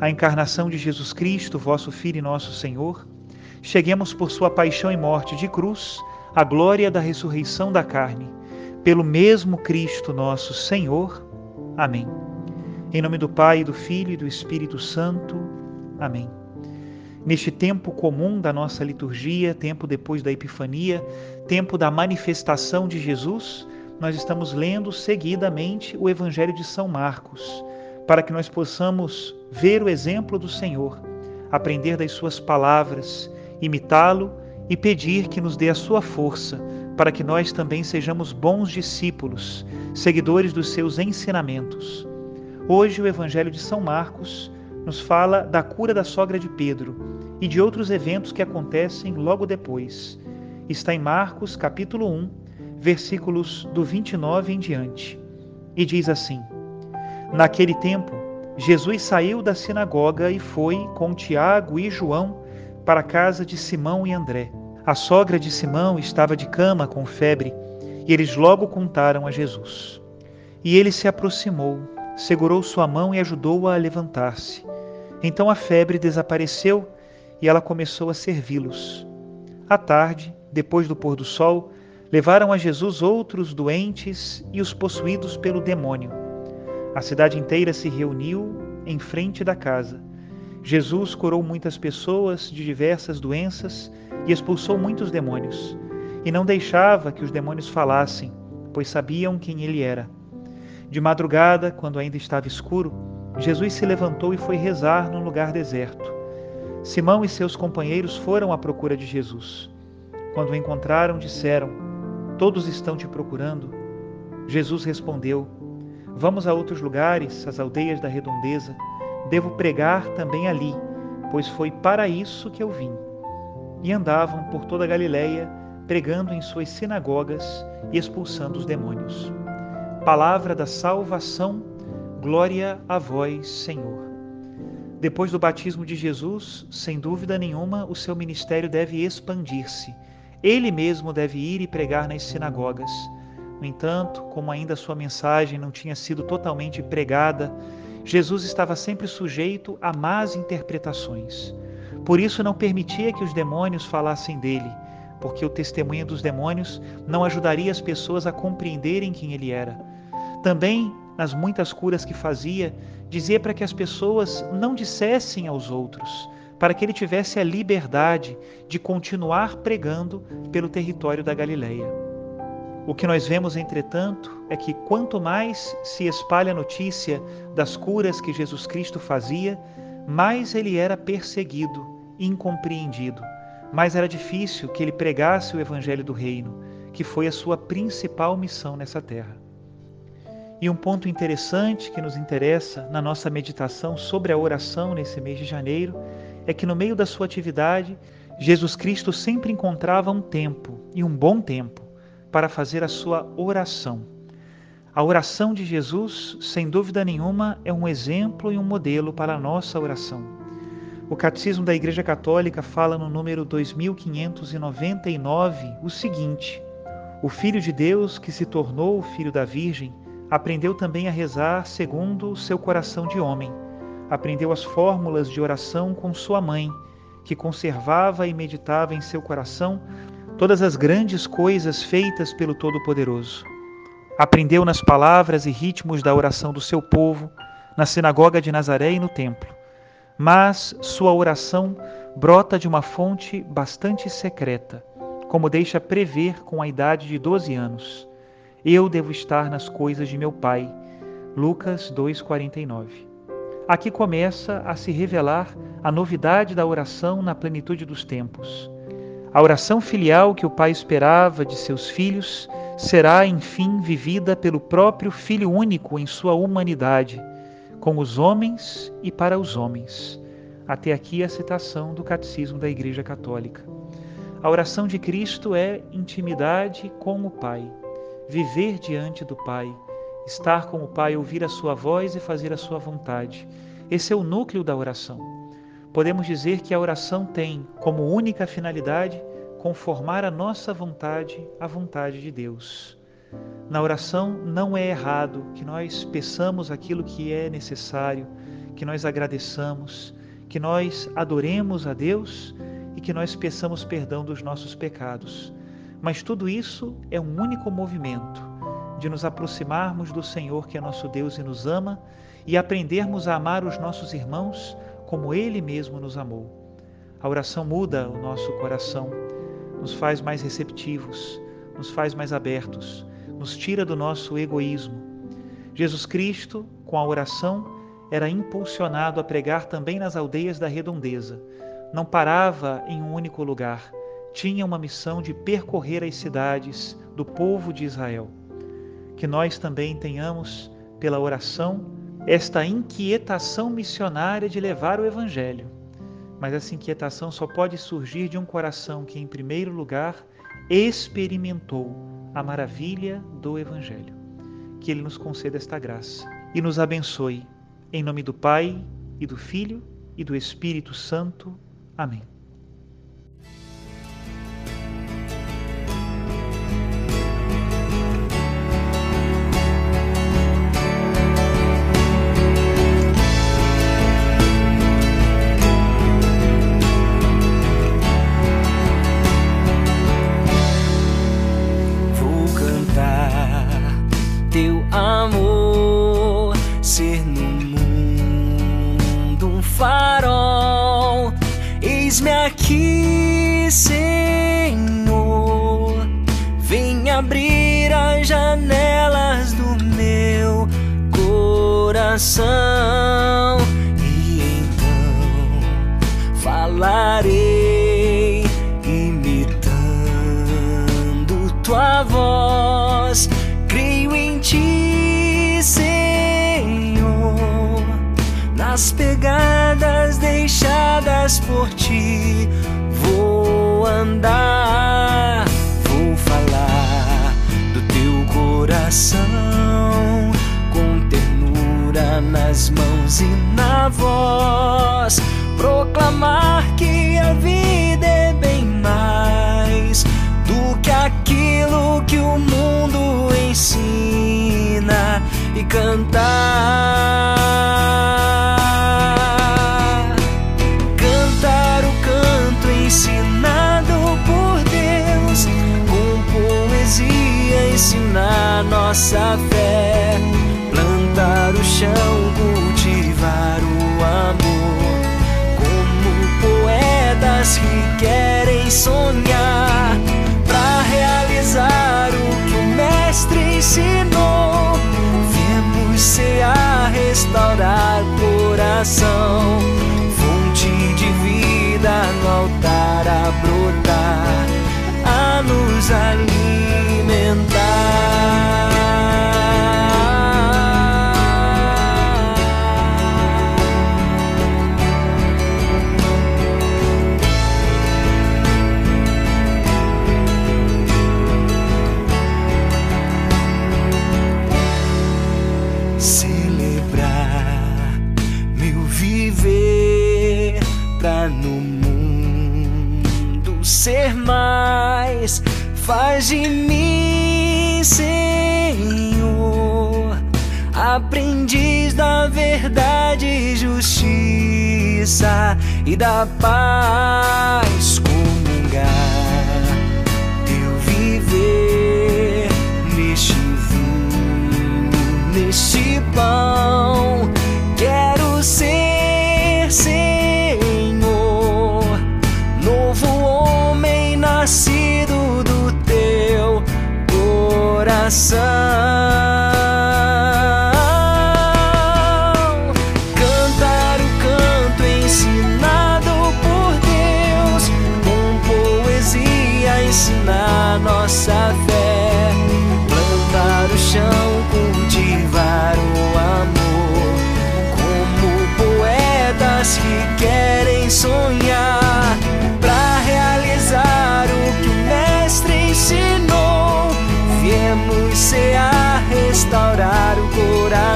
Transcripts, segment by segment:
a encarnação de Jesus Cristo, vosso Filho e nosso Senhor, cheguemos por sua paixão e morte de cruz à glória da ressurreição da carne, pelo mesmo Cristo nosso Senhor. Amém. Em nome do Pai, do Filho e do Espírito Santo. Amém. Neste tempo comum da nossa liturgia, tempo depois da Epifania, tempo da manifestação de Jesus, nós estamos lendo seguidamente o Evangelho de São Marcos para que nós possamos ver o exemplo do Senhor, aprender das Suas palavras, imitá-lo e pedir que nos dê a Sua força para que nós também sejamos bons discípulos, seguidores dos seus ensinamentos. Hoje, o Evangelho de São Marcos nos fala da cura da sogra de Pedro e de outros eventos que acontecem logo depois. Está em Marcos, capítulo 1, versículos do 29 em diante. E diz assim: Naquele tempo, Jesus saiu da sinagoga e foi com Tiago e João para a casa de Simão e André. A sogra de Simão estava de cama com febre e eles logo contaram a Jesus. E ele se aproximou, segurou sua mão e ajudou-a a, a levantar-se. Então a febre desapareceu e ela começou a servi-los. À tarde, depois do pôr do sol, levaram a Jesus outros doentes e os possuídos pelo demônio a cidade inteira se reuniu em frente da casa. Jesus curou muitas pessoas de diversas doenças e expulsou muitos demônios. E não deixava que os demônios falassem, pois sabiam quem ele era. De madrugada, quando ainda estava escuro, Jesus se levantou e foi rezar num lugar deserto. Simão e seus companheiros foram à procura de Jesus. Quando o encontraram, disseram: Todos estão te procurando. Jesus respondeu: Vamos a outros lugares, as aldeias da redondeza. Devo pregar também ali, pois foi para isso que eu vim. E andavam por toda a Galiléia, pregando em suas sinagogas e expulsando os demônios. Palavra da salvação, glória a vós, Senhor. Depois do batismo de Jesus, sem dúvida nenhuma, o seu ministério deve expandir-se. Ele mesmo deve ir e pregar nas sinagogas no entanto, como ainda sua mensagem não tinha sido totalmente pregada, Jesus estava sempre sujeito a más interpretações. Por isso não permitia que os demônios falassem dele, porque o testemunho dos demônios não ajudaria as pessoas a compreenderem quem ele era. Também, nas muitas curas que fazia, dizia para que as pessoas não dissessem aos outros, para que ele tivesse a liberdade de continuar pregando pelo território da Galileia. O que nós vemos, entretanto, é que quanto mais se espalha a notícia das curas que Jesus Cristo fazia, mais ele era perseguido, incompreendido, mais era difícil que ele pregasse o evangelho do reino, que foi a sua principal missão nessa terra. E um ponto interessante que nos interessa na nossa meditação sobre a oração nesse mês de janeiro é que no meio da sua atividade, Jesus Cristo sempre encontrava um tempo, e um bom tempo, para fazer a sua oração. A oração de Jesus, sem dúvida nenhuma, é um exemplo e um modelo para a nossa oração. O Catecismo da Igreja Católica fala no número 2599 o seguinte: O Filho de Deus, que se tornou o Filho da Virgem, aprendeu também a rezar segundo o seu coração de homem. Aprendeu as fórmulas de oração com sua mãe, que conservava e meditava em seu coração todas as grandes coisas feitas pelo Todo-Poderoso. Aprendeu nas palavras e ritmos da oração do seu povo, na sinagoga de Nazaré e no templo mas sua oração brota de uma fonte bastante secreta, como deixa prever com a idade de 12 anos. Eu devo estar nas coisas de meu Pai. Lucas 2:49. Aqui começa a se revelar a novidade da oração na plenitude dos tempos. A oração filial que o Pai esperava de seus filhos será, enfim, vivida pelo próprio Filho único em sua humanidade com os homens e para os homens. Até aqui a citação do Catecismo da Igreja Católica. A oração de Cristo é intimidade com o Pai, viver diante do Pai, estar com o Pai, ouvir a sua voz e fazer a sua vontade. Esse é o núcleo da oração. Podemos dizer que a oração tem como única finalidade conformar a nossa vontade à vontade de Deus. Na oração não é errado que nós peçamos aquilo que é necessário, que nós agradeçamos, que nós adoremos a Deus e que nós peçamos perdão dos nossos pecados. Mas tudo isso é um único movimento de nos aproximarmos do Senhor que é nosso Deus e nos ama e aprendermos a amar os nossos irmãos como Ele mesmo nos amou. A oração muda o nosso coração, nos faz mais receptivos, nos faz mais abertos nos tira do nosso egoísmo. Jesus Cristo, com a oração, era impulsionado a pregar também nas aldeias da redondeza. Não parava em um único lugar, tinha uma missão de percorrer as cidades do povo de Israel. Que nós também tenhamos, pela oração, esta inquietação missionária de levar o Evangelho. Mas essa inquietação só pode surgir de um coração que, em primeiro lugar, experimentou a maravilha do Evangelho. Que Ele nos conceda esta graça e nos abençoe. Em nome do Pai, e do Filho, e do Espírito Santo. Amém. Nas pegadas deixadas por ti. Vou andar, vou falar do teu coração com ternura nas mãos e na voz. Proclamar que a vida é bem mais do que aquilo que o mundo ensina e cantar. Nossa fé, plantar o chão, cultivar o amor, como poetas que querem sonhar. Para realizar o que o mestre ensinou. Viemos ser a restaurar coração, Faz de mim, Senhor, aprendiz da verdade e justiça e da paz comungar.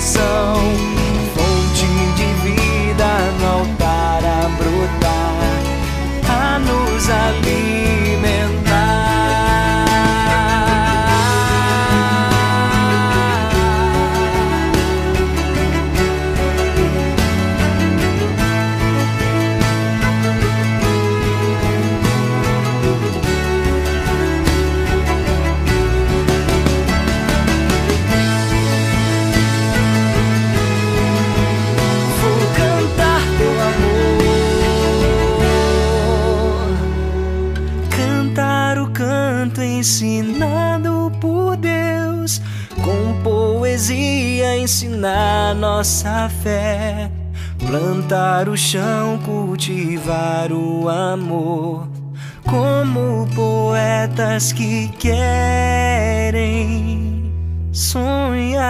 so nossa fé. Plantar o chão, cultivar o amor, como poetas que querem sonhar.